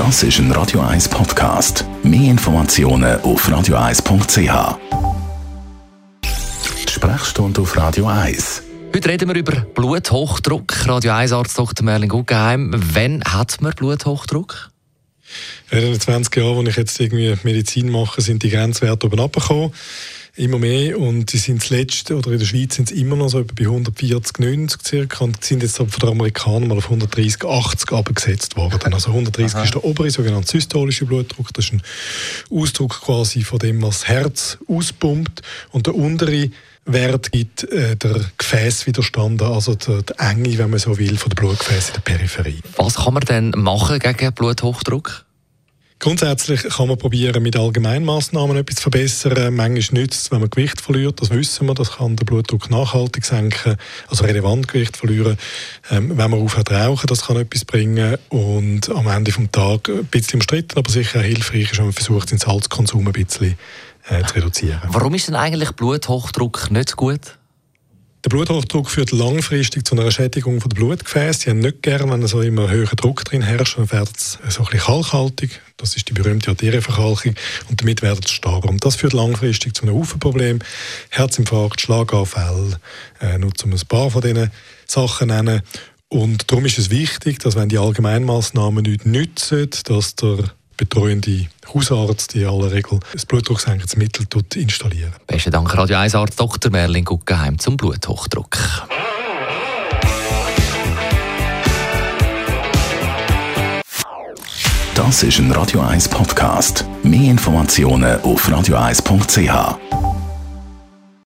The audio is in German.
Das ist ein Radio 1 Podcast. Mehr Informationen auf radio1.ch. Die Sprechstunde auf Radio 1. Heute reden wir über Bluthochdruck. Radio 1 Arzt Dr. Merlin Guggenheim. Wann hat man Bluthochdruck? In den 20 Jahren, wo ich jetzt irgendwie Medizin mache, sind die Grenzwerte oben abgekommen immer mehr und die sind zuletzt, oder in der Schweiz sind es immer noch so bei 140, 90 circa und sind jetzt von den Amerikanern mal auf 130, 80 abgesetzt worden. Also 130 Aha. ist der obere, sogenannte systolische Blutdruck, das ist ein Ausdruck quasi von dem, was das Herz auspumpt und der untere Wert gibt äh, der Gefäßwiderstand, also der, der Enge, wenn man so will, von der Blutgefäße in der Peripherie. Was kann man denn machen gegen Bluthochdruck? Grundsätzlich kann man probieren, mit Allgemeinmaßnahmen etwas zu verbessern. Manchmal nützt es, wenn man Gewicht verliert, das wissen wir, das kann den Blutdruck nachhaltig senken, also relevant Gewicht verlieren. Ähm, wenn man aufhört rauchen, das kann etwas bringen und am Ende des Tages ein bisschen umstritten, aber sicher hilfreich ist, wenn man versucht, den Salzkonsum ein bisschen äh, zu reduzieren. Warum ist denn eigentlich Bluthochdruck nicht gut? Der Bluthochdruck führt langfristig zu einer Schädigung der Blutgefäße. Sie haben nicht gerne, wenn so immer höherer Druck drin herrscht, dann wird es so ein bisschen kalkhaltig. Das ist die berühmte Arterienverkalkung. Und damit wird es starr. Und das führt langfristig zu einem Haufenproblem. Herzinfarkt, Schlaganfall, äh, nur um ein paar von diesen Sachen nennen. Und darum ist es wichtig, dass wenn die Allgemeinmaßnahmen nicht nützen, dass der betreuende Hausarzt in aller Regel ein blutdrucksenkendes Mittel installieren. Besten Dank, Radio 1 Arzt Dr. Merlin Guggenheim zum Bluthochdruck. Das ist ein Radio 1 Podcast. Mehr Informationen auf radio1.ch.